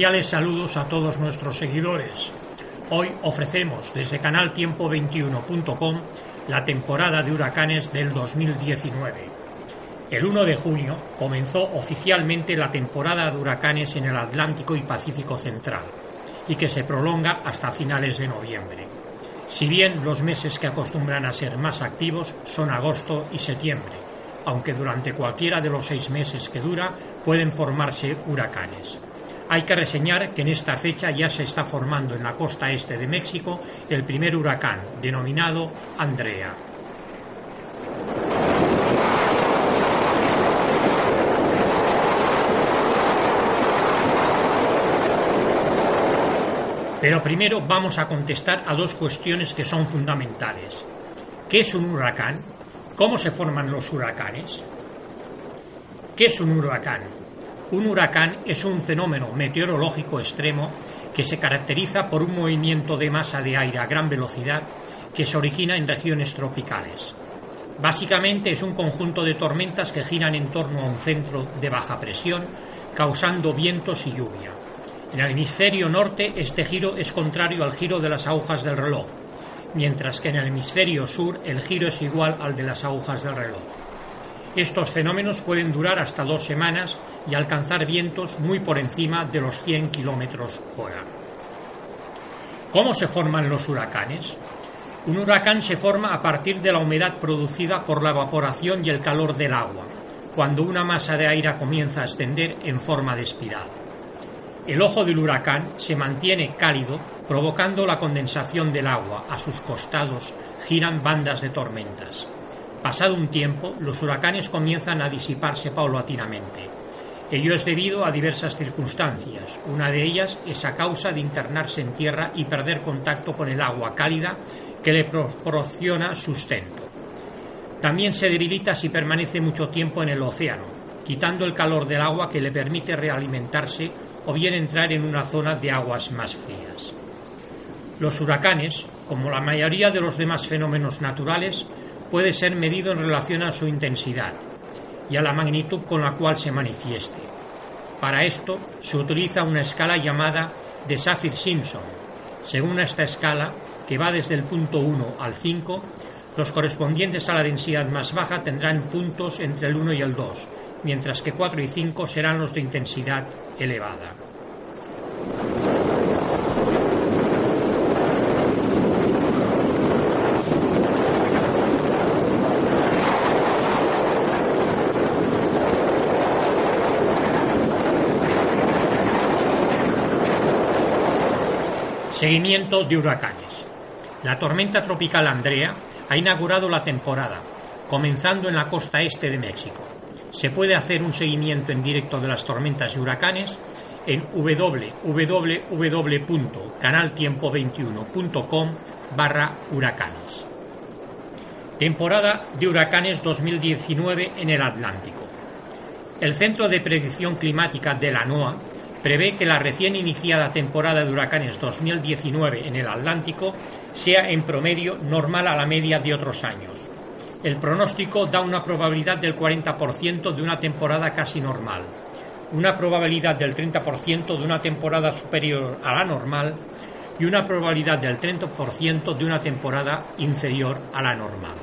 Cordiales saludos a todos nuestros seguidores. Hoy ofrecemos desde canaltiempo21.com la temporada de huracanes del 2019. El 1 de junio comenzó oficialmente la temporada de huracanes en el Atlántico y Pacífico Central y que se prolonga hasta finales de noviembre. Si bien los meses que acostumbran a ser más activos son agosto y septiembre, aunque durante cualquiera de los seis meses que dura pueden formarse huracanes. Hay que reseñar que en esta fecha ya se está formando en la costa este de México el primer huracán, denominado Andrea. Pero primero vamos a contestar a dos cuestiones que son fundamentales. ¿Qué es un huracán? ¿Cómo se forman los huracanes? ¿Qué es un huracán? Un huracán es un fenómeno meteorológico extremo que se caracteriza por un movimiento de masa de aire a gran velocidad que se origina en regiones tropicales. Básicamente es un conjunto de tormentas que giran en torno a un centro de baja presión, causando vientos y lluvia. En el hemisferio norte este giro es contrario al giro de las agujas del reloj, mientras que en el hemisferio sur el giro es igual al de las agujas del reloj. Estos fenómenos pueden durar hasta dos semanas y alcanzar vientos muy por encima de los 100 kilómetros hora. ¿Cómo se forman los huracanes? Un huracán se forma a partir de la humedad producida por la evaporación y el calor del agua, cuando una masa de aire comienza a extender en forma de espiral. El ojo del huracán se mantiene cálido, provocando la condensación del agua. A sus costados giran bandas de tormentas. Pasado un tiempo, los huracanes comienzan a disiparse paulatinamente. Ello es debido a diversas circunstancias. Una de ellas es a causa de internarse en tierra y perder contacto con el agua cálida que le proporciona sustento. También se debilita si permanece mucho tiempo en el océano, quitando el calor del agua que le permite realimentarse o bien entrar en una zona de aguas más frías. Los huracanes, como la mayoría de los demás fenómenos naturales, puede ser medido en relación a su intensidad y a la magnitud con la cual se manifieste. Para esto se utiliza una escala llamada de Saffir-Simpson. Según esta escala, que va desde el punto 1 al 5, los correspondientes a la densidad más baja tendrán puntos entre el 1 y el 2, mientras que 4 y 5 serán los de intensidad elevada. Seguimiento de huracanes. La tormenta tropical Andrea ha inaugurado la temporada, comenzando en la costa este de México. Se puede hacer un seguimiento en directo de las tormentas y huracanes en www.canaltiempo21.com barra huracanes. Temporada de huracanes 2019 en el Atlántico. El Centro de Predicción Climática de la NOAA prevé que la recién iniciada temporada de huracanes 2019 en el Atlántico sea en promedio normal a la media de otros años. El pronóstico da una probabilidad del 40% de una temporada casi normal, una probabilidad del 30% de una temporada superior a la normal y una probabilidad del 30% de una temporada inferior a la normal.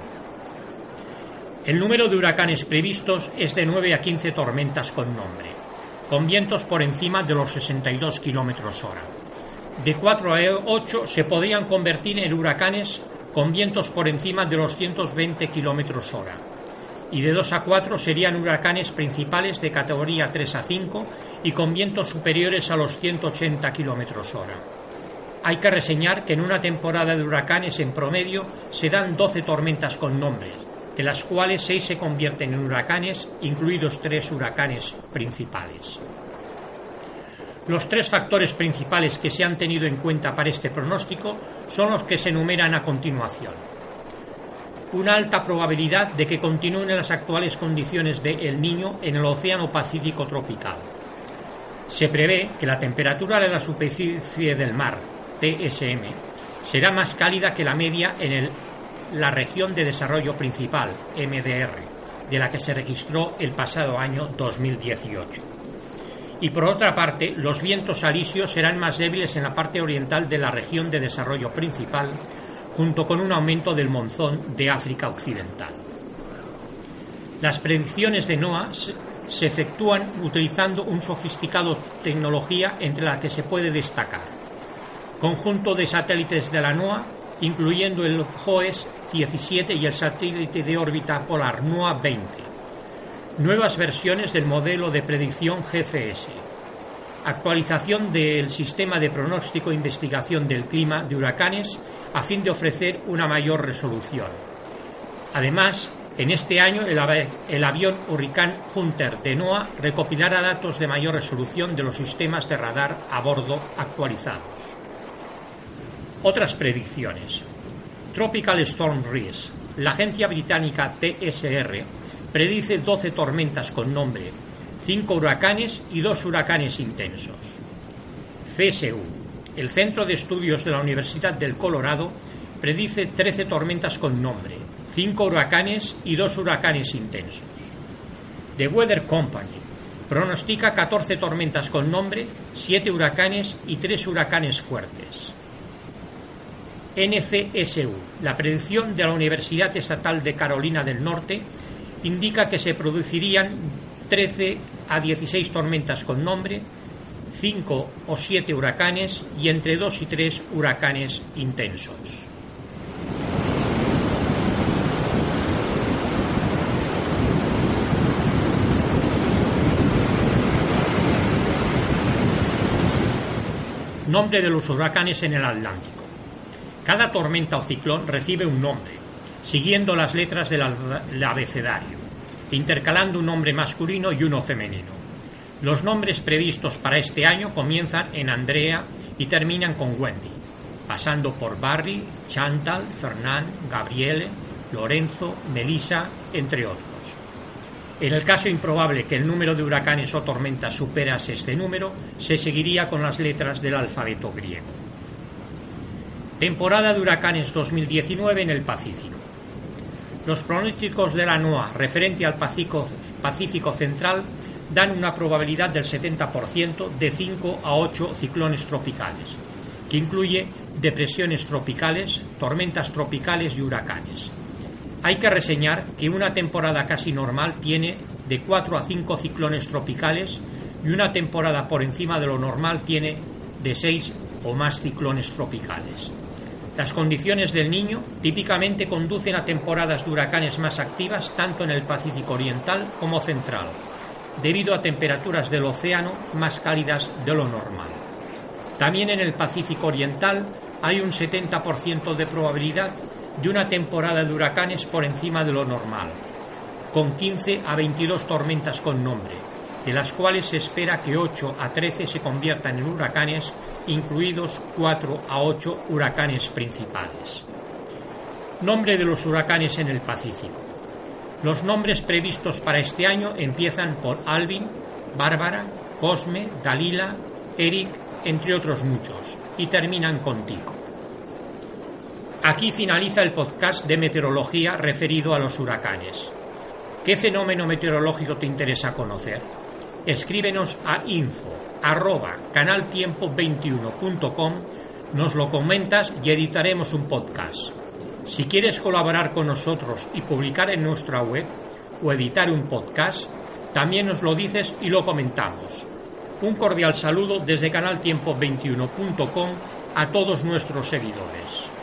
El número de huracanes previstos es de 9 a 15 tormentas con nombre con vientos por encima de los 62 kilómetros hora. De 4 a 8 se podrían convertir en huracanes con vientos por encima de los 120 kilómetros hora. Y de 2 a 4 serían huracanes principales de categoría 3 a 5 y con vientos superiores a los 180 kilómetros hora. Hay que reseñar que en una temporada de huracanes en promedio se dan 12 tormentas con nombres, de las cuales seis se convierten en huracanes, incluidos tres huracanes principales. Los tres factores principales que se han tenido en cuenta para este pronóstico son los que se enumeran a continuación. Una alta probabilidad de que continúen las actuales condiciones de El Niño en el Océano Pacífico tropical. Se prevé que la temperatura de la superficie del mar, TSM, será más cálida que la media en la región de desarrollo principal, MDR, de la que se registró el pasado año 2018 y por otra parte los vientos alisios serán más débiles en la parte oriental de la región de desarrollo principal, junto con un aumento del monzón de África Occidental. Las predicciones de NOAA se efectúan utilizando un sofisticado tecnología entre la que se puede destacar conjunto de satélites de la NOAA, incluyendo el JOES 17 y el satélite de órbita polar NOAA 20 Nuevas versiones del modelo de predicción GCS. Actualización del sistema de pronóstico e investigación del clima de huracanes a fin de ofrecer una mayor resolución. Además, en este año el, avión Hurricane Hunter de NOAA recopilará datos de mayor resolución de los sistemas de radar a bordo actualizados. Otras predicciones. Tropical Storm Risk. La agencia británica TSR predice 12 tormentas con nombre, 5 huracanes y 2 huracanes intensos. CSU, el Centro de Estudios de la Universidad del Colorado, predice 13 tormentas con nombre, 5 huracanes y 2 huracanes intensos. The Weather Company pronostica 14 tormentas con nombre, 7 huracanes y 3 huracanes fuertes. NCSU, la predicción de la Universidad Estatal de Carolina del Norte, indica que se producirían 13 a 16 tormentas con nombre, 5 o 7 huracanes y entre 2 y 3 huracanes intensos. Nombre de los huracanes en el Atlántico. Cada tormenta o ciclón recibe un nombre, siguiendo las letras del abecedario, intercalando un nombre masculino y uno femenino. Los nombres previstos para este año comienzan en Andrea y terminan con Wendy, pasando por Barry, Chantal, Fernand, Gabriele, Lorenzo, Melissa, entre otros. En el caso improbable que el número de huracanes o tormentas superase este número, se seguiría con las letras del alfabeto griego. Temporada de huracanes 2019 en el Pacífico. Los pronósticos de la NOAA referente al Pacífico, Central dan una probabilidad del 70% de 5 a 8 ciclones tropicales, que incluye depresiones tropicales, tormentas tropicales y huracanes. Hay que reseñar que una temporada casi normal tiene de 4 a 5 ciclones tropicales y una temporada por encima de lo normal tiene de 6 o más ciclones tropicales. Las condiciones del niño típicamente conducen a temporadas de huracanes más activas tanto en el Pacífico Oriental como Central, debido a temperaturas del océano más cálidas de lo normal. También en el Pacífico Oriental hay un 70% de probabilidad de una temporada de huracanes por encima de lo normal, con 15 a 22 tormentas con nombre, de las cuales se espera que 8 a 13 se conviertan en huracanes incluidos 4 a 8 huracanes principales. Nombre de los huracanes en el Pacífico. Los nombres previstos para este año empiezan por Alvin, Bárbara, Cosme, Dalila, Eric, entre otros muchos, y terminan con Tico. Aquí finaliza el podcast de meteorología referido a los huracanes. ¿Qué fenómeno meteorológico te interesa conocer? Escríbenos a info arroba canaltiempo21.com, nos lo comentas y editaremos un podcast. Si quieres colaborar con nosotros y publicar en nuestra web o editar un podcast, también nos lo dices y lo comentamos. Un cordial saludo desde canaltiempo21.com a todos nuestros seguidores.